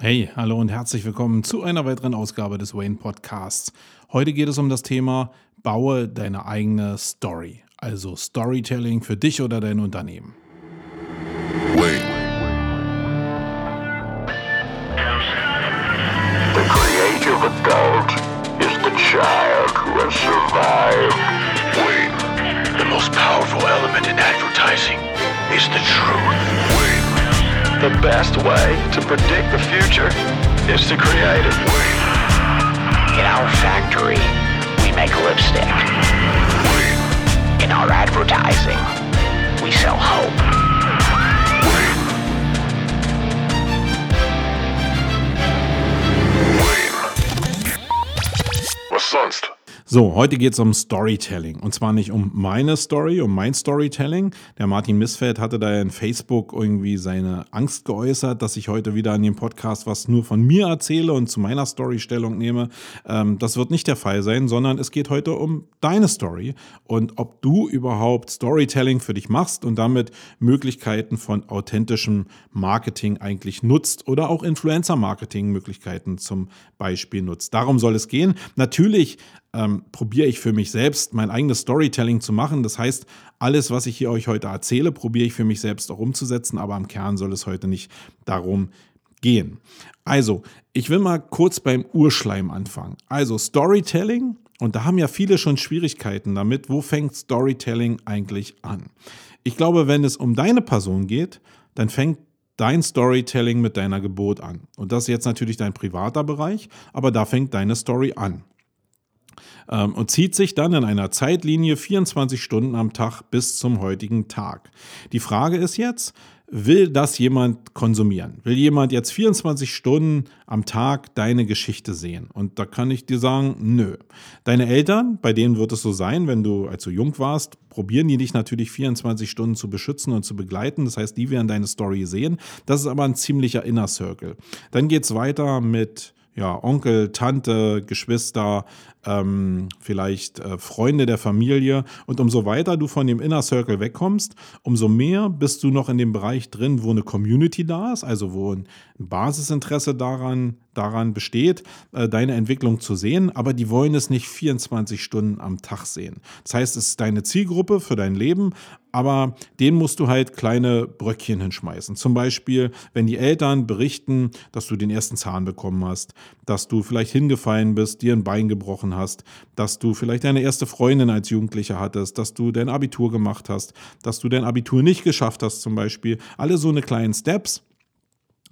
Hey, hallo und herzlich willkommen zu einer weiteren Ausgabe des Wayne Podcasts. Heute geht es um das Thema Baue deine eigene Story, also Storytelling für dich oder dein Unternehmen. Wayne. The creative adult is the child who has survived. Wayne. The most powerful element in advertising is the truth. The best way to predict the future is to create it. In our factory, we make lipstick. In our advertising, we sell hope. Was sonst? So, heute geht es um Storytelling. Und zwar nicht um meine Story, um mein Storytelling. Der Martin Missfeld hatte da in Facebook irgendwie seine Angst geäußert, dass ich heute wieder an dem Podcast was nur von mir erzähle und zu meiner Story Stellung nehme. Ähm, das wird nicht der Fall sein, sondern es geht heute um deine Story und ob du überhaupt Storytelling für dich machst und damit Möglichkeiten von authentischem Marketing eigentlich nutzt oder auch Influencer-Marketing-Möglichkeiten zum Beispiel nutzt. Darum soll es gehen. Natürlich ähm, probiere ich für mich selbst mein eigenes Storytelling zu machen. Das heißt, alles, was ich hier euch heute erzähle, probiere ich für mich selbst auch umzusetzen, aber im Kern soll es heute nicht darum gehen. Also, ich will mal kurz beim Urschleim anfangen. Also, Storytelling, und da haben ja viele schon Schwierigkeiten damit. Wo fängt Storytelling eigentlich an? Ich glaube, wenn es um deine Person geht, dann fängt dein Storytelling mit deiner Geburt an. Und das ist jetzt natürlich dein privater Bereich, aber da fängt deine Story an ähm, und zieht sich dann in einer Zeitlinie 24 Stunden am Tag bis zum heutigen Tag. Die Frage ist jetzt, will das jemand konsumieren? Will jemand jetzt 24 Stunden am Tag deine Geschichte sehen? Und da kann ich dir sagen, nö. Deine Eltern, bei denen wird es so sein, wenn du als du jung warst, probieren die dich natürlich 24 Stunden zu beschützen und zu begleiten. Das heißt, die werden deine Story sehen. Das ist aber ein ziemlicher Inner Circle. Dann geht es weiter mit ja, Onkel, Tante, Geschwister, ähm, vielleicht äh, Freunde der Familie. Und umso weiter du von dem Inner Circle wegkommst, umso mehr bist du noch in dem Bereich drin, wo eine Community da ist, also wo ein Basisinteresse daran, daran besteht, äh, deine Entwicklung zu sehen, aber die wollen es nicht 24 Stunden am Tag sehen. Das heißt, es ist deine Zielgruppe für dein Leben, aber denen musst du halt kleine Bröckchen hinschmeißen. Zum Beispiel, wenn die Eltern berichten, dass du den ersten Zahn bekommen hast, dass du vielleicht hingefallen bist, dir ein Bein gebrochen hast, dass du vielleicht deine erste Freundin als Jugendlicher hattest, dass du dein Abitur gemacht hast, dass du dein Abitur nicht geschafft hast zum Beispiel. Alle so eine kleinen Steps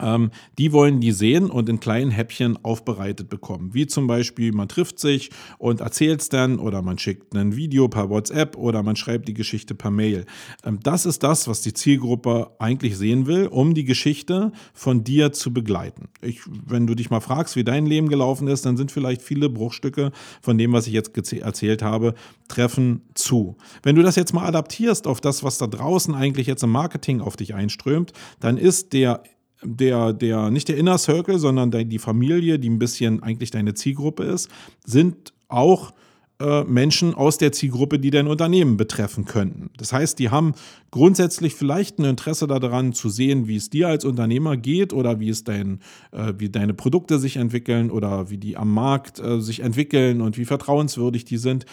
ähm, die wollen die sehen und in kleinen Häppchen aufbereitet bekommen. Wie zum Beispiel, man trifft sich und erzählt es dann oder man schickt ein Video per WhatsApp oder man schreibt die Geschichte per Mail. Ähm, das ist das, was die Zielgruppe eigentlich sehen will, um die Geschichte von dir zu begleiten. Ich, wenn du dich mal fragst, wie dein Leben gelaufen ist, dann sind vielleicht viele Bruchstücke von dem, was ich jetzt erzählt habe, treffen zu. Wenn du das jetzt mal adaptierst auf das, was da draußen eigentlich jetzt im Marketing auf dich einströmt, dann ist der der, der, nicht der Inner Circle, sondern die Familie, die ein bisschen eigentlich deine Zielgruppe ist, sind auch äh, Menschen aus der Zielgruppe, die dein Unternehmen betreffen könnten. Das heißt, die haben grundsätzlich vielleicht ein Interesse daran zu sehen, wie es dir als Unternehmer geht oder wie es dein, äh, wie deine Produkte sich entwickeln oder wie die am Markt äh, sich entwickeln und wie vertrauenswürdig die sind.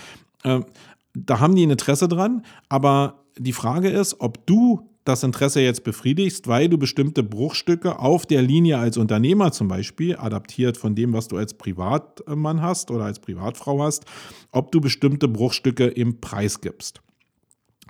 Äh, da haben die ein Interesse dran, aber die Frage ist, ob du das Interesse jetzt befriedigst, weil du bestimmte Bruchstücke auf der Linie als Unternehmer zum Beispiel, adaptiert von dem, was du als Privatmann hast oder als Privatfrau hast, ob du bestimmte Bruchstücke im Preis gibst.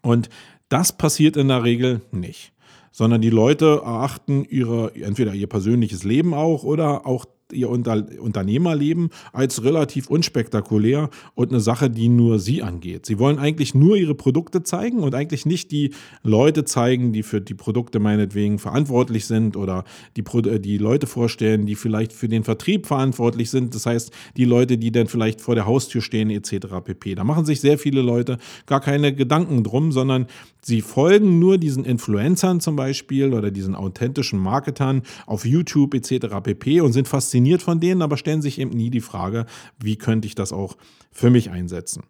Und das passiert in der Regel nicht sondern die Leute erachten ihre, entweder ihr persönliches Leben auch oder auch ihr Unter Unternehmerleben als relativ unspektakulär und eine Sache, die nur sie angeht. Sie wollen eigentlich nur ihre Produkte zeigen und eigentlich nicht die Leute zeigen, die für die Produkte meinetwegen verantwortlich sind oder die, Pro die Leute vorstellen, die vielleicht für den Vertrieb verantwortlich sind. Das heißt, die Leute, die dann vielleicht vor der Haustür stehen etc. pp. Da machen sich sehr viele Leute gar keine Gedanken drum, sondern sie folgen nur diesen Influencern zum Beispiel oder diesen authentischen Marketern auf YouTube etc. pp. und sind fasziniert fasziniert von denen, aber stellen sich eben nie die Frage, wie könnte ich das auch für mich einsetzen.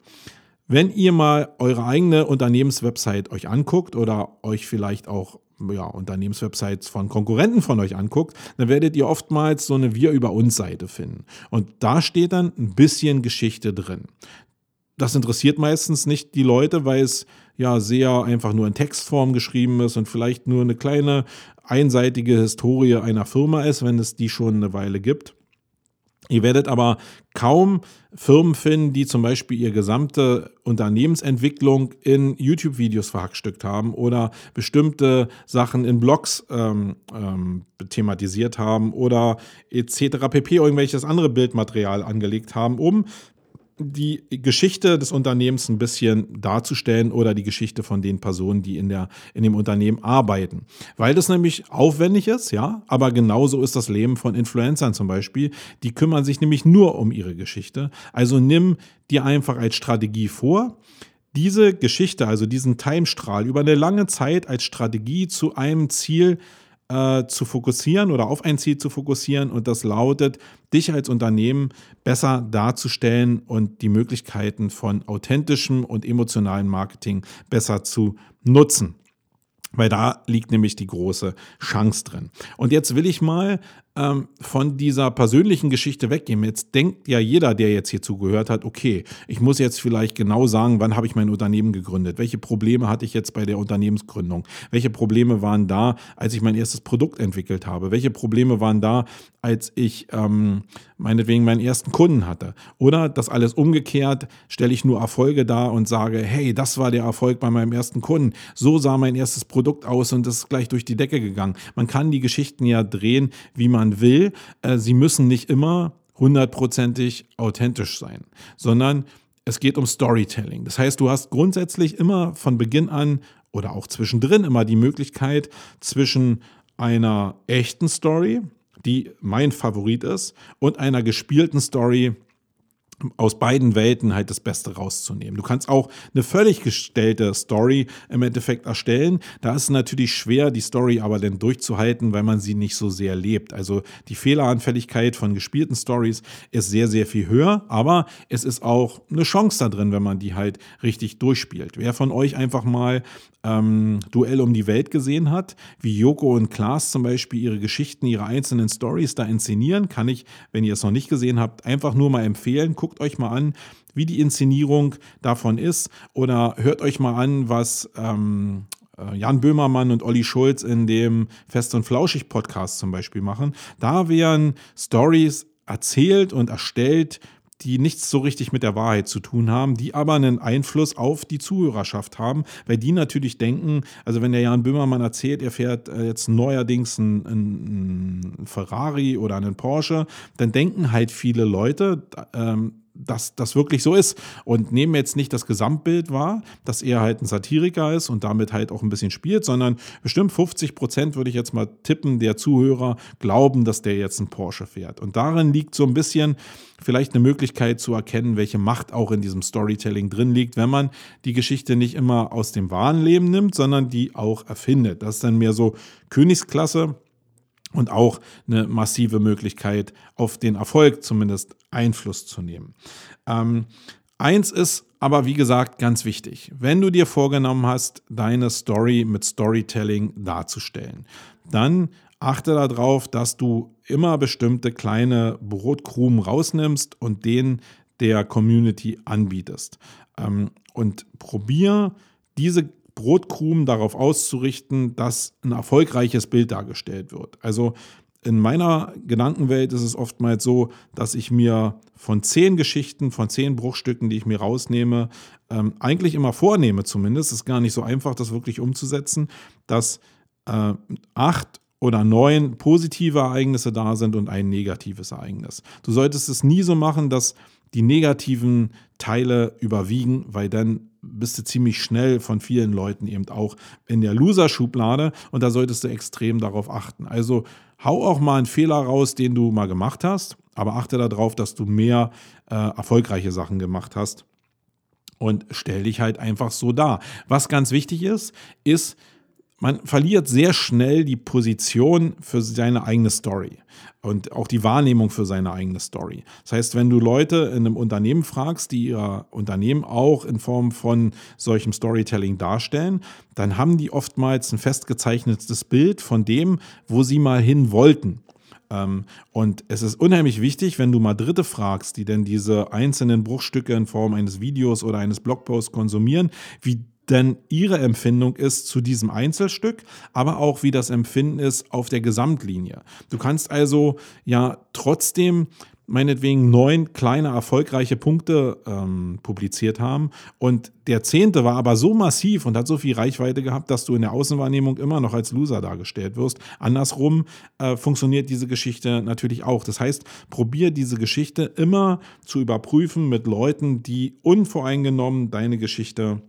Wenn ihr mal eure eigene Unternehmenswebsite euch anguckt oder euch vielleicht auch ja, Unternehmenswebsites von Konkurrenten von euch anguckt, dann werdet ihr oftmals so eine Wir über uns Seite finden. Und da steht dann ein bisschen Geschichte drin. Das interessiert meistens nicht die Leute, weil es ja sehr einfach nur in Textform geschrieben ist und vielleicht nur eine kleine einseitige Historie einer Firma ist, wenn es die schon eine Weile gibt. Ihr werdet aber kaum Firmen finden, die zum Beispiel ihre gesamte Unternehmensentwicklung in YouTube-Videos verhackstückt haben oder bestimmte Sachen in Blogs ähm, ähm, thematisiert haben oder etc. pp. irgendwelches andere Bildmaterial angelegt haben, um die Geschichte des Unternehmens ein bisschen darzustellen oder die Geschichte von den Personen, die in, der, in dem Unternehmen arbeiten. Weil das nämlich aufwendig ist, ja, aber genauso ist das Leben von Influencern zum Beispiel. Die kümmern sich nämlich nur um ihre Geschichte. Also nimm dir einfach als Strategie vor, diese Geschichte, also diesen Timestrahl über eine lange Zeit als Strategie zu einem Ziel äh, zu fokussieren oder auf ein Ziel zu fokussieren und das lautet, dich als Unternehmen besser darzustellen und die Möglichkeiten von authentischem und emotionalem Marketing besser zu nutzen. Weil da liegt nämlich die große Chance drin. Und jetzt will ich mal ähm, von dieser persönlichen Geschichte weggehen. Jetzt denkt ja jeder, der jetzt hier zugehört hat, okay, ich muss jetzt vielleicht genau sagen, wann habe ich mein Unternehmen gegründet? Welche Probleme hatte ich jetzt bei der Unternehmensgründung? Welche Probleme waren da, als ich mein erstes Produkt entwickelt habe? Welche Probleme waren da, als ich ähm, meinetwegen meinen ersten Kunden hatte? Oder das alles umgekehrt, stelle ich nur Erfolge dar und sage, hey, das war der Erfolg bei meinem ersten Kunden. So sah mein erstes Produkt aus und das ist gleich durch die Decke gegangen. Man kann die Geschichten ja drehen, wie man man will. Äh, sie müssen nicht immer hundertprozentig authentisch sein, sondern es geht um Storytelling. Das heißt, du hast grundsätzlich immer von Beginn an oder auch zwischendrin immer die Möglichkeit zwischen einer echten Story, die mein Favorit ist, und einer gespielten Story, aus beiden Welten halt das Beste rauszunehmen. Du kannst auch eine völlig gestellte Story im Endeffekt erstellen. Da ist es natürlich schwer, die Story aber dann durchzuhalten, weil man sie nicht so sehr lebt. Also die Fehleranfälligkeit von gespielten Stories ist sehr, sehr viel höher, aber es ist auch eine Chance da drin, wenn man die halt richtig durchspielt. Wer von euch einfach mal ähm, Duell um die Welt gesehen hat, wie Joko und Klaas zum Beispiel ihre Geschichten, ihre einzelnen Stories da inszenieren, kann ich, wenn ihr es noch nicht gesehen habt, einfach nur mal empfehlen. Guckt euch mal an, wie die Inszenierung davon ist oder hört euch mal an, was ähm, äh, Jan Böhmermann und Olli Schulz in dem Fest und Flauschig Podcast zum Beispiel machen. Da werden Stories erzählt und erstellt, die nichts so richtig mit der Wahrheit zu tun haben, die aber einen Einfluss auf die Zuhörerschaft haben, weil die natürlich denken, also wenn der Jan Böhmermann erzählt, er fährt äh, jetzt neuerdings einen, Ferrari oder einen Porsche, dann denken halt viele Leute, ähm, dass das wirklich so ist und nehmen jetzt nicht das Gesamtbild wahr, dass er halt ein Satiriker ist und damit halt auch ein bisschen spielt, sondern bestimmt 50 Prozent würde ich jetzt mal tippen, der Zuhörer glauben, dass der jetzt ein Porsche fährt. Und darin liegt so ein bisschen vielleicht eine Möglichkeit zu erkennen, welche Macht auch in diesem Storytelling drin liegt, wenn man die Geschichte nicht immer aus dem wahren Leben nimmt, sondern die auch erfindet. Das ist dann mehr so Königsklasse und auch eine massive Möglichkeit, auf den Erfolg zumindest Einfluss zu nehmen. Ähm, eins ist aber, wie gesagt, ganz wichtig. Wenn du dir vorgenommen hast, deine Story mit Storytelling darzustellen, dann achte darauf, dass du immer bestimmte kleine Brotkrumen rausnimmst und den der Community anbietest. Ähm, und probier diese Brotkrumen darauf auszurichten, dass ein erfolgreiches Bild dargestellt wird. Also in meiner Gedankenwelt ist es oftmals so, dass ich mir von zehn Geschichten, von zehn Bruchstücken, die ich mir rausnehme, ähm, eigentlich immer vornehme zumindest, es ist gar nicht so einfach, das wirklich umzusetzen, dass äh, acht oder neun positive Ereignisse da sind und ein negatives Ereignis. Du solltest es nie so machen, dass die negativen Teile überwiegen, weil dann bist du ziemlich schnell von vielen Leuten eben auch in der Loser-Schublade und da solltest du extrem darauf achten. Also hau auch mal einen Fehler raus, den du mal gemacht hast, aber achte darauf, dass du mehr äh, erfolgreiche Sachen gemacht hast und stell dich halt einfach so dar. Was ganz wichtig ist, ist, man verliert sehr schnell die Position für seine eigene Story und auch die Wahrnehmung für seine eigene Story. Das heißt, wenn du Leute in einem Unternehmen fragst, die ihr Unternehmen auch in Form von solchem Storytelling darstellen, dann haben die oftmals ein festgezeichnetes Bild von dem, wo sie mal hin wollten. Ähm, und es ist unheimlich wichtig, wenn du mal Dritte fragst, die denn diese einzelnen Bruchstücke in Form eines Videos oder eines Blogposts konsumieren, wie denn ihre Empfindung ist zu diesem Einzelstück, aber auch wie das Empfinden ist auf der Gesamtlinie. Du kannst also ja trotzdem meinetwegen neun kleine erfolgreiche Punkte ähm, publiziert haben. Und der zehnte war aber so massiv und hat so viel Reichweite gehabt, dass du in der Außenwahrnehmung immer noch als Loser dargestellt wirst. Andersrum äh, funktioniert diese Geschichte natürlich auch. Das heißt, probier diese Geschichte immer zu überprüfen mit Leuten, die unvoreingenommen deine Geschichte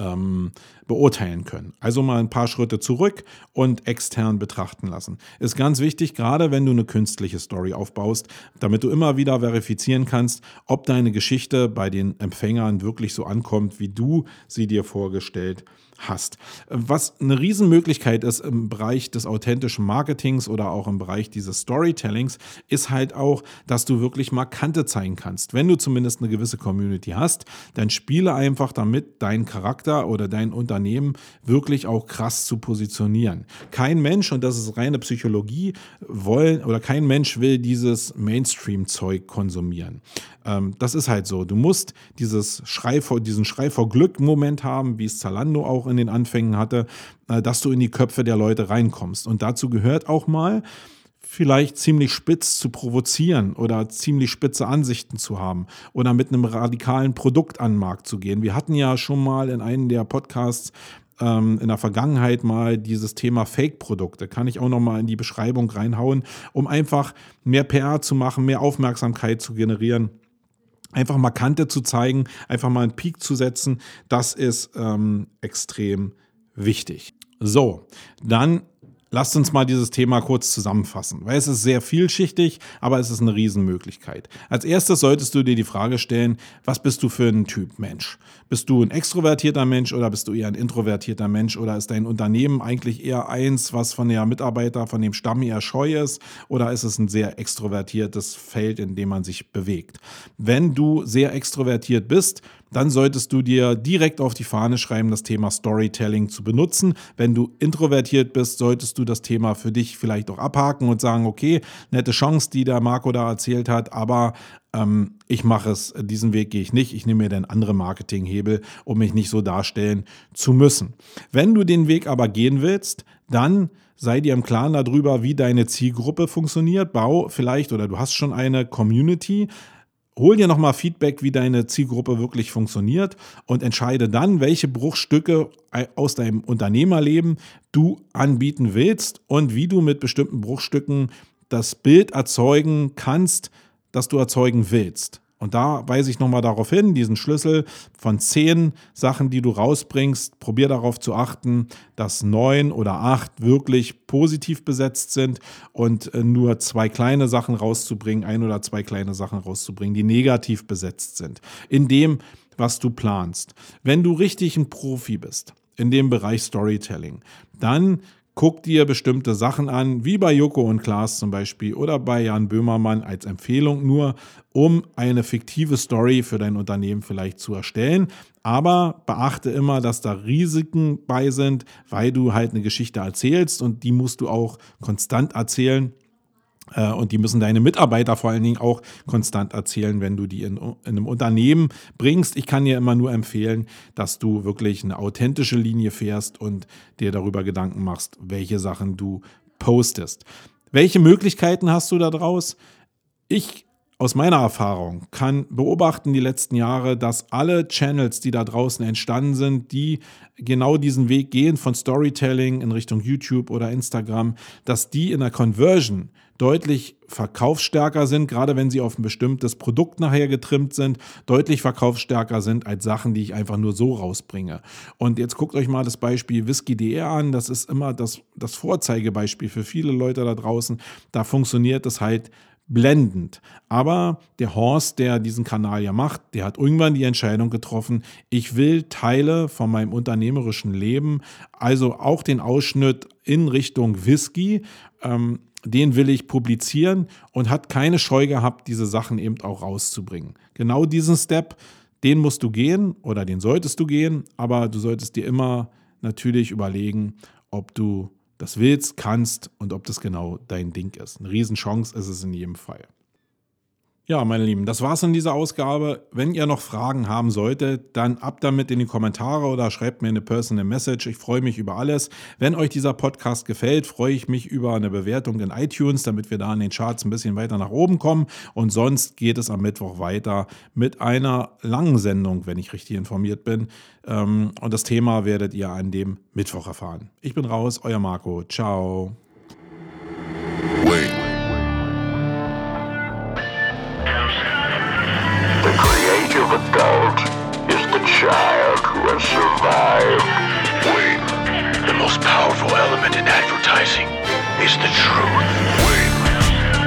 ähm, beurteilen können. Also mal ein paar Schritte zurück und extern betrachten lassen. Ist ganz wichtig, gerade wenn du eine künstliche Story aufbaust, damit du immer wieder verifizieren kannst, ob deine Geschichte bei den Empfängern wirklich so ankommt, wie du sie dir vorgestellt hast hast. Was eine Riesenmöglichkeit ist im Bereich des authentischen Marketings oder auch im Bereich dieses Storytellings, ist halt auch, dass du wirklich Markante zeigen kannst. Wenn du zumindest eine gewisse Community hast, dann spiele einfach damit, deinen Charakter oder dein Unternehmen wirklich auch krass zu positionieren. Kein Mensch, und das ist reine Psychologie, wollen oder kein Mensch will dieses Mainstream-Zeug konsumieren. Ähm, das ist halt so. Du musst dieses Schrei vor, diesen Schrei vor Glück-Moment haben, wie es Zalando auch in den Anfängen hatte, äh, dass du in die Köpfe der Leute reinkommst. Und dazu gehört auch mal, vielleicht ziemlich spitz zu provozieren oder ziemlich spitze Ansichten zu haben oder mit einem radikalen Produkt an den Markt zu gehen. Wir hatten ja schon mal in einem der Podcasts ähm, in der Vergangenheit mal dieses Thema Fake-Produkte. Kann ich auch noch mal in die Beschreibung reinhauen, um einfach mehr PR zu machen, mehr Aufmerksamkeit zu generieren einfach mal Kante zu zeigen, einfach mal einen Peak zu setzen, das ist ähm, extrem wichtig. So, dann Lasst uns mal dieses Thema kurz zusammenfassen, weil es ist sehr vielschichtig, aber es ist eine Riesenmöglichkeit. Als erstes solltest du dir die Frage stellen, was bist du für ein Typ Mensch? Bist du ein extrovertierter Mensch oder bist du eher ein introvertierter Mensch oder ist dein Unternehmen eigentlich eher eins, was von der Mitarbeiter, von dem Stamm eher scheu ist oder ist es ein sehr extrovertiertes Feld, in dem man sich bewegt? Wenn du sehr extrovertiert bist, dann solltest du dir direkt auf die Fahne schreiben, das Thema Storytelling zu benutzen. Wenn du introvertiert bist, solltest du das Thema für dich vielleicht auch abhaken und sagen, okay, nette Chance, die der Marco da erzählt hat, aber ähm, ich mache es, diesen Weg gehe ich nicht. Ich nehme mir dann andere Marketinghebel, um mich nicht so darstellen zu müssen. Wenn du den Weg aber gehen willst, dann sei dir im Klaren darüber, wie deine Zielgruppe funktioniert. Bau vielleicht oder du hast schon eine Community, Hol dir nochmal Feedback, wie deine Zielgruppe wirklich funktioniert und entscheide dann, welche Bruchstücke aus deinem Unternehmerleben du anbieten willst und wie du mit bestimmten Bruchstücken das Bild erzeugen kannst, das du erzeugen willst. Und da weise ich nochmal darauf hin, diesen Schlüssel von zehn Sachen, die du rausbringst, probier darauf zu achten, dass neun oder acht wirklich positiv besetzt sind und äh, nur zwei kleine Sachen rauszubringen, ein oder zwei kleine Sachen rauszubringen, die negativ besetzt sind. In dem, was du planst. Wenn du richtig ein Profi bist in dem Bereich Storytelling, dann guck dir bestimmte Sachen an, wie bei Joko und Klaas zum Beispiel oder bei Jan Böhmermann als Empfehlung nur, um eine fiktive Story für dein Unternehmen vielleicht zu erstellen. Aber beachte immer, dass da Risiken bei sind, weil du halt eine Geschichte erzählst und die musst du auch konstant erzählen. Äh, und die müssen deine Mitarbeiter vor allen Dingen auch konstant erzählen, wenn du die in, in, einem Unternehmen bringst. Ich kann dir immer nur empfehlen, dass du wirklich eine authentische Linie fährst und dir darüber Gedanken machst, welche Sachen du postest. Welche Möglichkeiten hast du da draus? Ich aus meiner Erfahrung kann beobachten die letzten Jahre, dass alle Channels, die da draußen entstanden sind, die genau diesen Weg gehen von Storytelling in Richtung YouTube oder Instagram, dass die in der Conversion deutlich verkaufsstärker sind, gerade wenn sie auf ein bestimmtes Produkt nachher getrimmt sind, deutlich verkaufsstärker sind als Sachen, die ich einfach nur so rausbringe. Und jetzt guckt euch mal das Beispiel Whisky.de an. Das ist immer das, das Vorzeigebeispiel für viele Leute da draußen. Da funktioniert es halt blendend. Aber der Horst, der diesen Kanal ja macht, der hat irgendwann die Entscheidung getroffen, ich will Teile von meinem unternehmerischen Leben, also auch den Ausschnitt in Richtung Whisky, ähm, den will ich publizieren und hat keine Scheu gehabt, diese Sachen eben auch rauszubringen. Genau diesen Step, den musst du gehen oder den solltest du gehen, aber du solltest dir immer natürlich überlegen, ob du das willst, kannst und ob das genau dein Ding ist. Eine Riesenchance ist es in jedem Fall. Ja, meine Lieben, das war's in dieser Ausgabe. Wenn ihr noch Fragen haben solltet, dann ab damit in die Kommentare oder schreibt mir eine Personal Message. Ich freue mich über alles. Wenn euch dieser Podcast gefällt, freue ich mich über eine Bewertung in iTunes, damit wir da in den Charts ein bisschen weiter nach oben kommen. Und sonst geht es am Mittwoch weiter mit einer langen Sendung, wenn ich richtig informiert bin. Ähm, und das Thema werdet ihr an dem Mittwoch erfahren. Ich bin raus, euer Marco. Ciao.